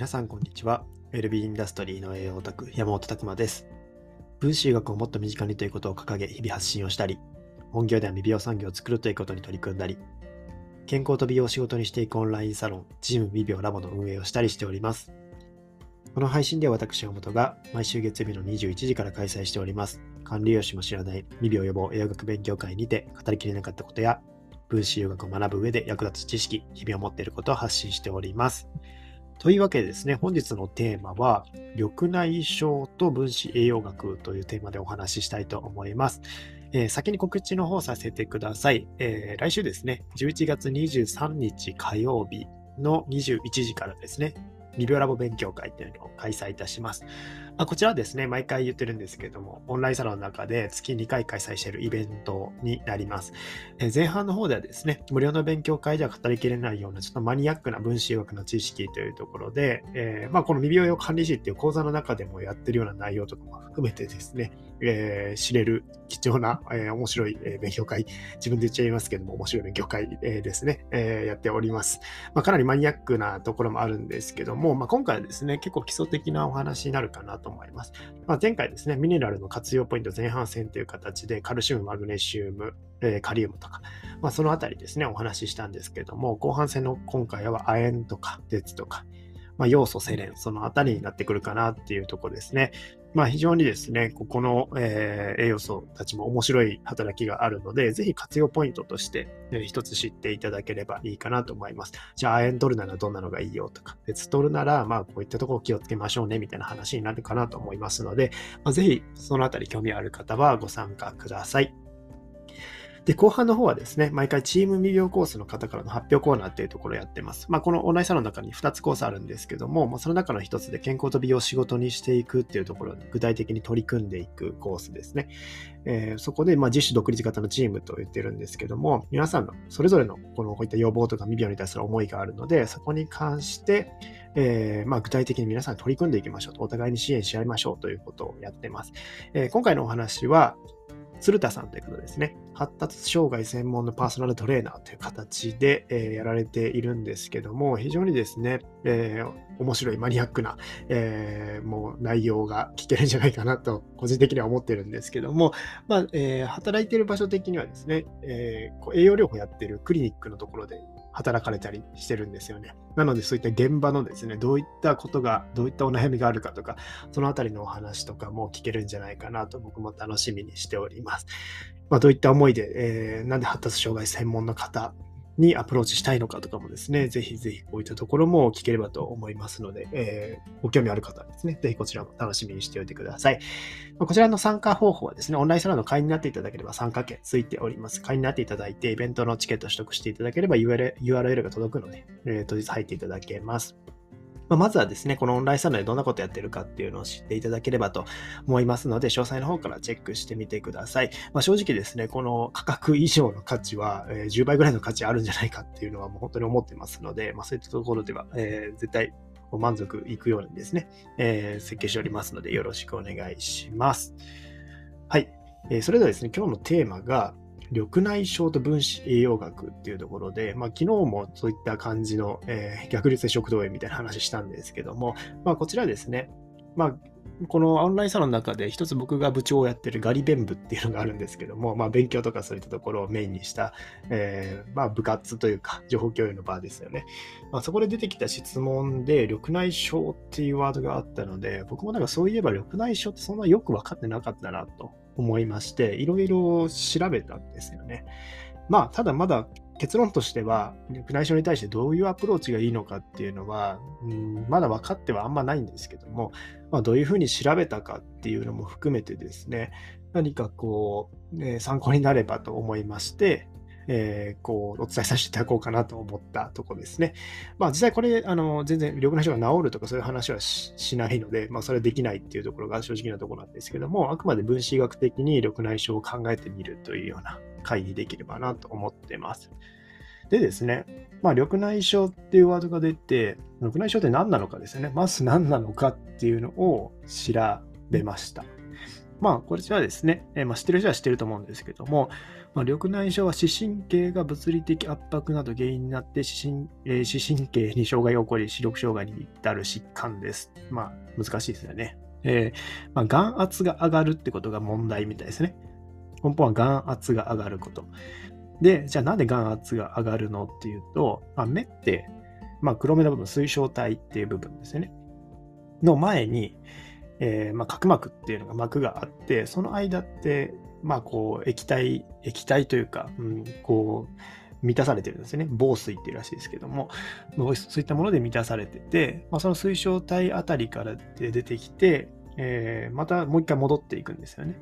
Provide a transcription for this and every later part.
皆さんこんにちは。ウェルビーインダストリーの栄養オタク、山本拓馬です。分子医学をもっと身近にということを掲げ、日々発信をしたり、本業では未美容産業を作るということに取り組んだり、健康と美容を仕事にしていくオンラインサロン、チーム美容ラボの運営をしたりしております。この配信では私、山本が毎週月曜日の21時から開催しております。管理栄養士も知らない未病予防栄養学勉強会にて語りきれなかったことや、分子医学を学ぶ上で役立つ知識、日々を持っていることを発信しております。というわけでですね、本日のテーマは、緑内障と分子栄養学というテーマでお話ししたいと思います。えー、先に告知の方させてください。えー、来週ですね、11月23日火曜日の21時からですね、リビオラボ勉強会というのを開催いたします。まあ、こちらはですね、毎回言ってるんですけども、オンラインサロンの中で月2回開催しているイベントになります。え前半の方ではですね、無料の勉強会では語りきれないようなちょっとマニアックな分子学の知識というところで、えー、まあ、この未病用管理士っていう講座の中でもやってるような内容とかも含めてですね、えー、知れる貴重な、えー、面白い、勉強会、自分で言っちゃいますけども、面白い勉強会、えですね、えやっております。まあ、かなりマニアックなところもあるんですけども、まあ、今回はですね、結構基礎的なお話になるかなと思います。まあ、前回ですね、ミネラルの活用ポイント前半戦という形で、カルシウム、マグネシウム、え、カリウムとか、まあ、そのあたりですね、お話ししたんですけども、後半戦の今回は亜鉛とか鉄とか、まあ、要素、セレン、そのあたりになってくるかなっていうところですね。まあ、非常にですね、ここの、えー、栄養素たちも面白い働きがあるので、ぜひ活用ポイントとして、ね、一つ知っていただければいいかなと思います。じゃあ、亜鉛取るならどんなのがいいよとか、鉄取るなら、まあ、こういったところ気をつけましょうね、みたいな話になるかなと思いますので、まあ、ぜひ、そのあたり興味ある方はご参加ください。で、後半の方はですね、毎回チーム未病コースの方からの発表コーナーっていうところをやってます。まあ、このオンラインサロンの中に2つコースあるんですけども、まあ、その中の1つで健康と美容を仕事にしていくっていうところに具体的に取り組んでいくコースですね。えー、そこで、ま、自主独立型のチームと言ってるんですけども、皆さんのそれぞれのこのこういった要望とか未病に対する思いがあるので、そこに関して、えー、ま、具体的に皆さん取り組んでいきましょうと、お互いに支援し合いましょうということをやってます。えー、今回のお話は、鶴田さんという方ですね。発達障害専門のパーソナルトレーナーという形で、えー、やられているんですけども、非常にですね、えー、面白いマニアックな、えー、もう内容が聞けるんじゃないかなと、個人的には思ってるんですけども、まあ、え働いてる場所的にはですね、えー栄養療法やってるクリニックのところで働かれたりしてるんですよね。なのでそういった現場のですね、どういったことが、どういったお悩みがあるかとか、そのあたりのお話とかも聞けるんじゃないかなと僕も楽しみにしております。まあ、どういった思いで、えー、なんで発達障害専門の方にアプローチしたいのかとかもですね、ぜひぜひこういったところも聞ければと思いますので、えー、ご興味ある方はですね、ぜひこちらも楽しみにしておいてください。こちらの参加方法はですね、オンラインサロンの会員になっていただければ参加券ついております。会員になっていただいて、イベントのチケット取得していただければ URL, が届くので、えー、当日入っていただけます。まあ、まずはですね、このオンラインサロンでどんなことやってるかっていうのを知っていただければと思いますので、詳細の方からチェックしてみてください。まあ、正直ですね、この価格以上の価値は、え、10倍ぐらいの価値あるんじゃないかっていうのはもう本当に思ってますので、まあ、そういったところでは、えー、絶対満足いくようにですね、えー、設計しておりますので、よろしくお願いします。はい。えー、それではですね、今日のテーマが、緑内障と分子栄養学っていうところで、まあ、昨日もそういった感じの、えー、逆流性食道炎みたいな話したんですけども、まあ、こちらですね、まあ、このオンラインサロンの中で一つ僕が部長をやってるガリ弁部っていうのがあるんですけども、まあ、勉強とかそういったところをメインにした、えー、まあ、部活というか情報共有の場ですよね。まあ、そこで出てきた質問で緑内障っていうワードがあったので僕もなんかそういえば緑内障ってそんなよく分かってなかったなと思いまして、いろいろ調べたんですよね。まあ、ただまだ結論としては、宮内省に対してどういうアプローチがいいのかっていうのは、うん、まだ分かってはあんまないんですけども、まあ、どういうふうに調べたかっていうのも含めてですね、何かこう、ね、参考になればと思いまして、えー、こう、お伝えさせていただこうかなと思ったとこですね。まあ実際これ、あの、全然緑内障が治るとかそういう話はしないので、まあそれはできないっていうところが正直なところなんですけども、あくまで分子医学的に緑内障を考えてみるというような会にできればなと思ってます。でですね、まあ、緑内障っていうワードが出て、緑内障って何なのかですよね、まず何なのかっていうのを調べました。まあ、こちらですね、えー、まあ、知ってる人は知ってると思うんですけども、まあ、緑内障は視神経が物理的圧迫など原因になって視神,、えー、視神経に障害が起こり視力障害に至る疾患です。まあ難しいですよね。えーまあ、眼圧が上がるってことが問題みたいですね。根本は眼圧が上がること。で、じゃあなんで眼圧が上がるのっていうと、まあ、目って、まあ、黒目の部分、水晶体っていう部分ですよね。の前に、えー、まあ、角膜っていうのが膜があって、その間って、まあ、こう、液体、液体というか、うん、こう、満たされてるんですよね。防水っていうらしいですけども、そういったもので満たされてて、まあ、その水晶体あたりから出てきて、えー、またもう一回戻っていくんですよね。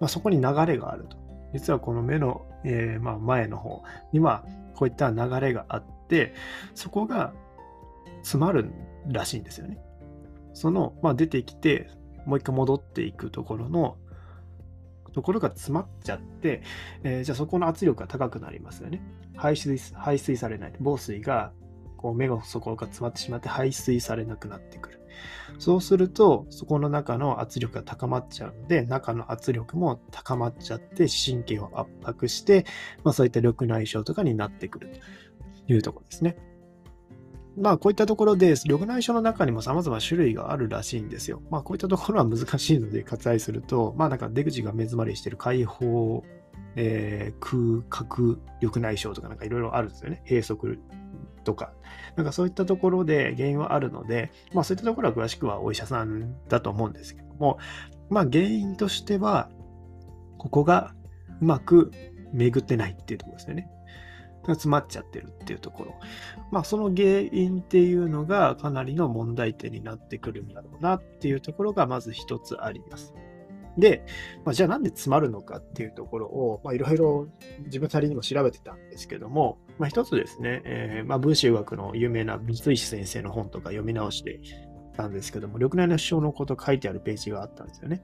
まあ、そこに流れがあると。実はこの目の、えー、まあ、前の方にはこういった流れがあって、そこが詰まるらしいんですよね。その、まあ、出てきて、もう一回戻っていくところのところが詰まっちゃって、えー、じゃあそこの圧力が高くなりますよね。排水排水されない。防水がこう目の底が詰まってしまって排水されなくなってくる。そうすると、そこの中の圧力が高まっちゃうので、中の圧力も高まっちゃって、神経を圧迫して、まあ、そういった緑内障とかになってくるというところですね。まあ、こういったところで、緑内障の中にも様々種類があるらしいんですよ。まあ、こういったところは難しいので割愛すると、まあ、なんか出口が目詰まりしてる開放、えー、空角緑内障とかなんかいろいろあるんですよね。閉塞とか。なんかそういったところで原因はあるので、まあそういったところは詳しくはお医者さんだと思うんですけども、まあ原因としては、ここがうまく巡ってないっていうところですよね。詰まっちゃってるっていうところ。まあその原因っていうのがかなりの問題点になってくるんだろうなっていうところがまず一つあります。で、まあ、じゃあなんで詰まるのかっていうところを、いろいろ自分なりにも調べてたんですけども、まあ、一つですね、えー、まあ、文集学の有名な三石先生の本とか読み直してたんですけども、緑内の症のこと書いてあるページがあったんですよね。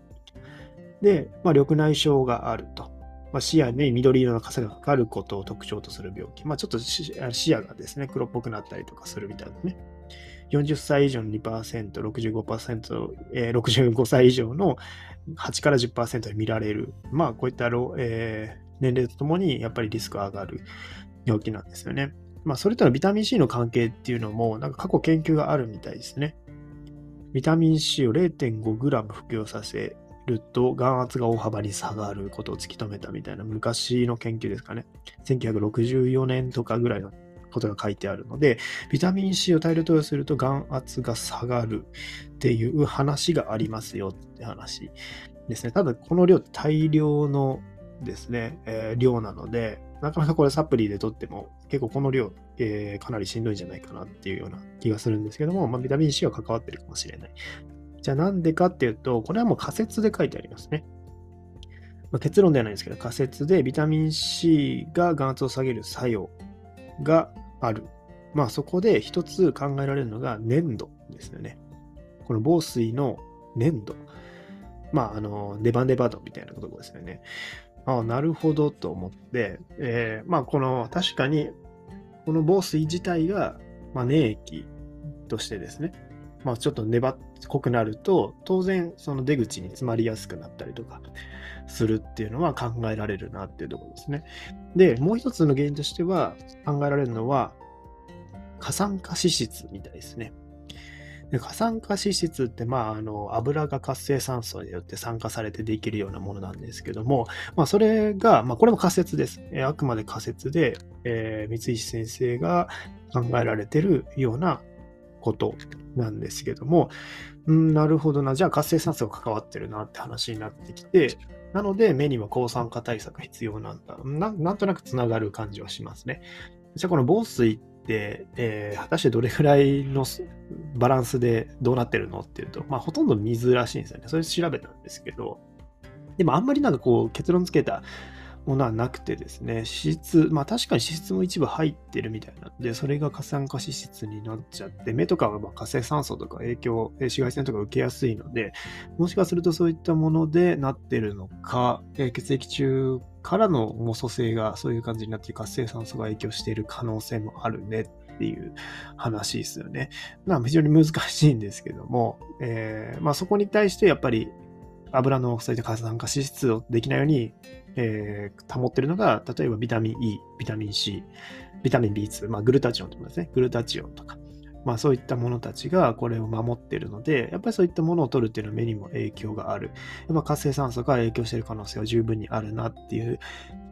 で、まあ、緑内障があると。まあ、視野に緑色の傘がかかることを特徴とする病気。まあ、ちょっと視野がですね、黒っぽくなったりとかするみたいなね。40歳以上の2%、65%、えー、65歳以上の8から10%で見られる。まあ、こういった、えー、年齢とともにやっぱりリスクが上がる病気なんですよね。まあ、それとのビタミン C の関係っていうのも、なんか過去研究があるみたいですね。ビタミン C を 0.5g 服用させると眼圧が大幅に下がることを突き止めたみたいな昔の研究ですかね。1964年とかぐらいのことが書いてあるので、ビタミン C を大量投与すると眼圧が下がるっていう話がありますよって話ですね。ただ、この量大量のですね、えー、量なので、なかなかこれサプリで取っても結構この量、えー、かなりしんどいんじゃないかなっていうような気がするんですけども、まあ、ビタミン C は関わってるかもしれない。じゃあなんでかっていうと、これはもう仮説で書いてありますね。まあ、結論ではないんですけど、仮説でビタミン C が眼圧を下げる作用がある。まあそこで一つ考えられるのが粘土ですよね。この防水の粘土。まああの、ネバネバ度みたいなことですよね。ああ、なるほどと思って、えー、まあこの確かにこの防水自体が、まあ、粘液としてですね、まあ、ちょっと粘っこくなると当然その出口に詰まりやすくなったりとかするっていうのは考えられるなっていうところですね。で、もう一つの原因としては考えられるのは、過酸化脂質みたいですね。で過酸化脂質って、まあ、あの、油が活性酸素によって酸化されてできるようなものなんですけども、まあ、それが、まあ、これも仮説です。えあくまで仮説で、えー、三石先生が考えられてるようなことなんですけども、うん、なるほどな。じゃあ活性酸素が関わってるなって話になってきて、なので目には抗酸化対策必要なんだ。ななんとなくつながる感じはしますね。じゃあこの防水って、えー、果たしてどれくらいのバランスでどうなってるのっていうと、まあほとんど水らしいんですよね。それ調べたんですけど、でもあんまりなんかこう結論つけたものはなくてですね、脂質、まあ確かに脂質も一部入ってるみたいなので、それが過酸化脂質になっちゃって、目とかはま活性酸素とか影響、紫外線とか受けやすいので、もしかするとそういったものでなってるのか、え血液中からの重素性がそういう感じになって活性酸素が影響している可能性もあるねっていう話ですよね。まあ非常に難しいんですけども、えー、まあそこに対してやっぱり油のそういった活酸化脂質をできないように、えー、保ってるのが、例えばビタミン E、ビタミン C、ビタミン B2、まあ、グルタチオンとかですね、グルタチオンとか、まあそういったものたちがこれを守っているので、やっぱりそういったものを取るっていうのは目にも影響がある。やっぱ活性酸素が影響している可能性は十分にあるなっていう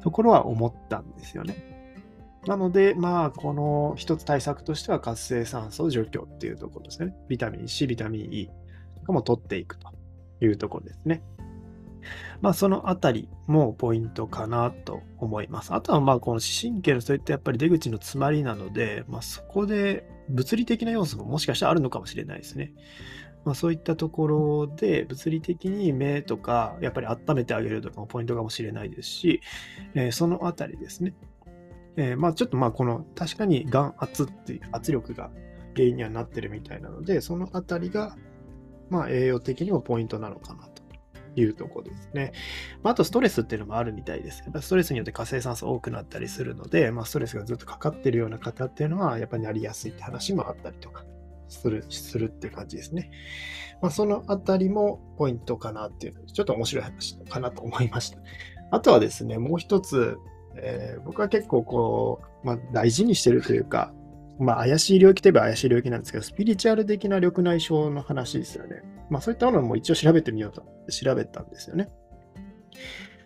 ところは思ったんですよね。なので、まあ、この一つ対策としては活性酸素除去っていうところですね。ビタミン C、ビタミン E とかも取っていくというところですね。まあ、そのあたりもポイントかなと思います。あとは、まあ、この神経のそういったやっぱり出口の詰まりなので、まあ、そこで物理的な要素ももしかしたらあるのかもしれないですね。まあ、そういったところで物理的に目とかやっぱり温めてあげるとかもポイントかもしれないですし、えー、そのあたりですね。えー、まあちょっとまあこの確かに眼圧っていう圧力が原因にはなってるみたいなので、そのあたりがまあ栄養的にもポイントなのかなというとこですね。まあ、あとストレスっていうのもあるみたいです。やっぱストレスによって活性酸素多くなったりするので、まあ、ストレスがずっとかかってるような方っていうのはやっぱりなりやすいって話もあったりとかするするって感じですね。まあ、そのあたりもポイントかなっていう、ちょっと面白い話かなと思いました。あとはですね、もう一つ、えー、僕は結構こう、まあ、大事にしてるというか、まあ、怪しい領域といえば怪しい領域なんですけど、スピリチュアル的な緑内障の話ですよね。まあ、そういったものも一応調べてみようと調べたんですよね。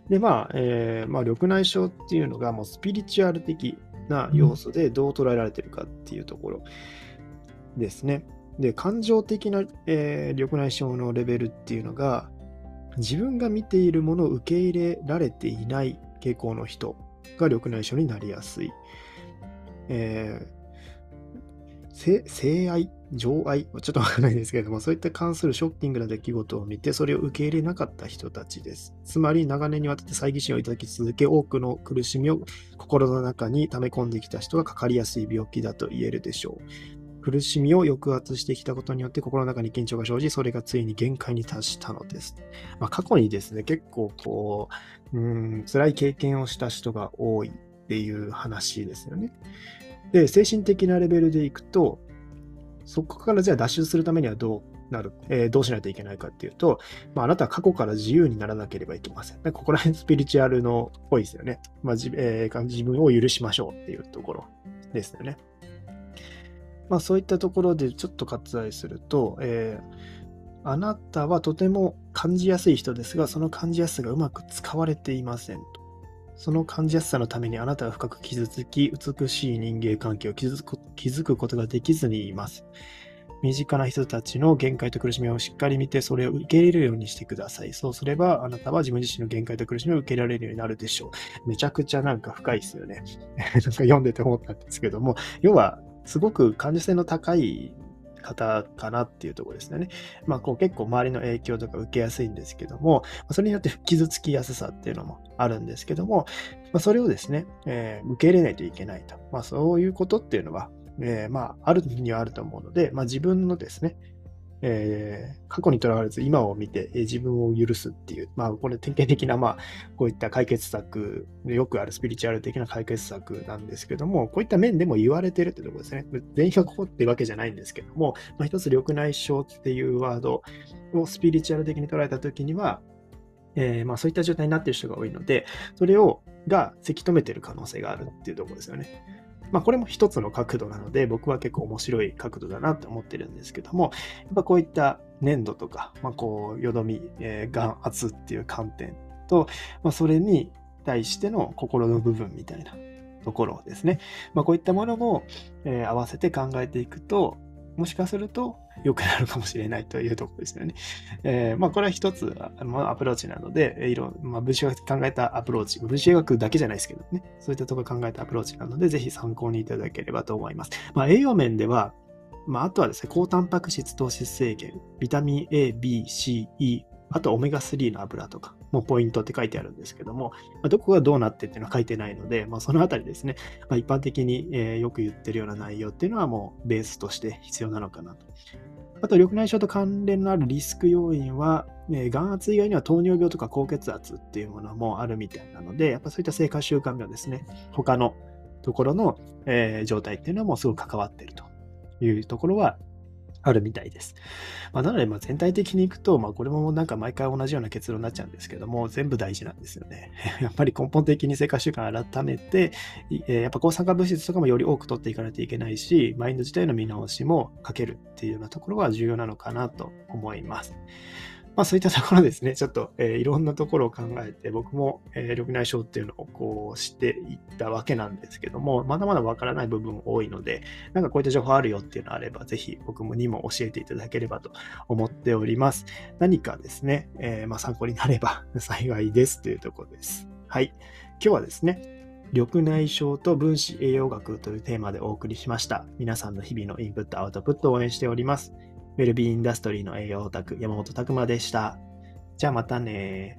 で、まあ、えー、まあ、緑内障っていうのがもうスピリチュアル的な要素でどう捉えられてるかっていうところですね。で、感情的な、えー、緑内障のレベルっていうのが、自分が見ているものを受け入れられていない傾向の人が緑内障になりやすい。えー、性愛、情愛、ちょっとわからないですけれども、そういった関するショッキングな出来事を見て、それを受け入れなかった人たちです。つまり、長年にわたって猜疑心をいただき続け、多くの苦しみを心の中に溜め込んできた人がかかりやすい病気だと言えるでしょう。苦しみを抑圧してきたことによって心の中に緊張が生じ、それがついに限界に達したのです。まあ、過去にですね、結構こう、うん、辛い経験をした人が多いっていう話ですよね。で、精神的なレベルでいくと、そこからじゃあ脱出するためにはどうなる、えー、どうしないといけないかっていうと、まあ、あなたは過去から自由にならなければいけません。ここら辺スピリチュアルのっぽいですよね。まあじえー、自分を許しましょうっていうところですよね。まあ、そういったところでちょっと割愛すると、えー、あなたはとても感じやすい人ですが、その感じやすさがうまく使われていませんと。その感じやすさのためにあなたは深く傷つき、美しい人間関係を築くことができずにいます。身近な人たちの限界と苦しみをしっかり見て、それを受け入れるようにしてください。そうすれば、あなたは自分自身の限界と苦しみを受けられるようになるでしょう。めちゃくちゃなんか深いですよね。なんか読んでて思ったんですけども、要は、すごく感受性の高い方かなっていうところですね。まあ、こう結構周りの影響とか受けやすいんですけども、それによって傷つきやすさっていうのもあるんですけども、まあ、それをですね、えー、受け入れないといけないと。まあ、そういうことっていうのは、えー、まあ、あるにはあると思うので、まあ、自分のですね、えー、過去にとらわれず今を見て、えー、自分を許すっていう、まあ、これ典型的な、まあ、こういった解決策、よくあるスピリチュアル的な解決策なんですけども、こういった面でも言われてるってとこですね。全員がここってわけじゃないんですけども、まあ、一つ緑内障っていうワードをスピリチュアル的に捉えたときには、えー、まあ、そういった状態になっている人が多いので、それを、が、せき止めてる可能性があるっていうところですよね。まあ、これも一つの角度なので、僕は結構面白い角度だなって思ってるんですけども、やっぱこういった粘土とか、まあ、こう、よどみ、えー、眼圧っていう観点と、まあ、それに対しての心の部分みたいなところですね。まあ、こういったものも、えー、合わせて考えていくと、もしかすると良くなるかもしれないというところですよね。えー、まあ、これは一つのアプローチなので、いろまあ、分子学考えたアプローチ、分子学だけじゃないですけどね、そういったところ考えたアプローチなので、ぜひ参考にいただければと思います。まあ、栄養面では、まあ、あとはですね、高タンパク質糖質制限、ビタミン A、B、C、E、あとオメガ3の油とかもうポイントって書いてあるんですけども、まあ、どこがどうなってっていうのは書いてないので、まあ、そのあたりですね、まあ、一般的に、えー、よく言ってるような内容っていうのはもうベースとして必要なのかなと。あと、緑内障と関連のあるリスク要因は、え、眼圧以外には糖尿病とか高血圧っていうものもあるみたいなので、やっぱそういった生活習慣病ですね、他のところの、え、状態っていうのもすごく関わってるというところはあるみたいです。まあ、なので、ま全体的にいくと、まあ、これもなんか毎回同じような結論になっちゃうんですけども、全部大事なんですよね。やっぱり根本的に生活習慣改めて、えやっぱ抗酸化物質とかもより多く取っていかないといけないし、マインド自体の見直しもかけるっていうようなところが重要なのかなと思います。まあそういったところですね、ちょっと、えー、いろんなところを考えて、僕も、えー、緑内障っていうのをこうしていったわけなんですけども、まだまだわからない部分多いので、なんかこういった情報あるよっていうのがあれば、ぜひ僕もにも教えていただければと思っております。何かですね、えー、まあ参考になれば 幸いですというところです。はい。今日はですね、緑内障と分子栄養学というテーマでお送りしました。皆さんの日々のインプット、アウトプットを応援しております。ウェルビーインダストリーの栄養オタク、山本拓馬でした。じゃあまたね